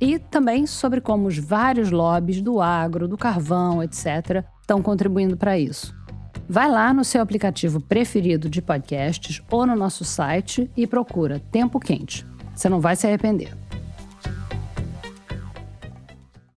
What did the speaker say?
E também sobre como os vários lobbies do agro, do carvão, etc., estão contribuindo para isso. Vai lá no seu aplicativo preferido de podcasts ou no nosso site e procura Tempo Quente. Você não vai se arrepender.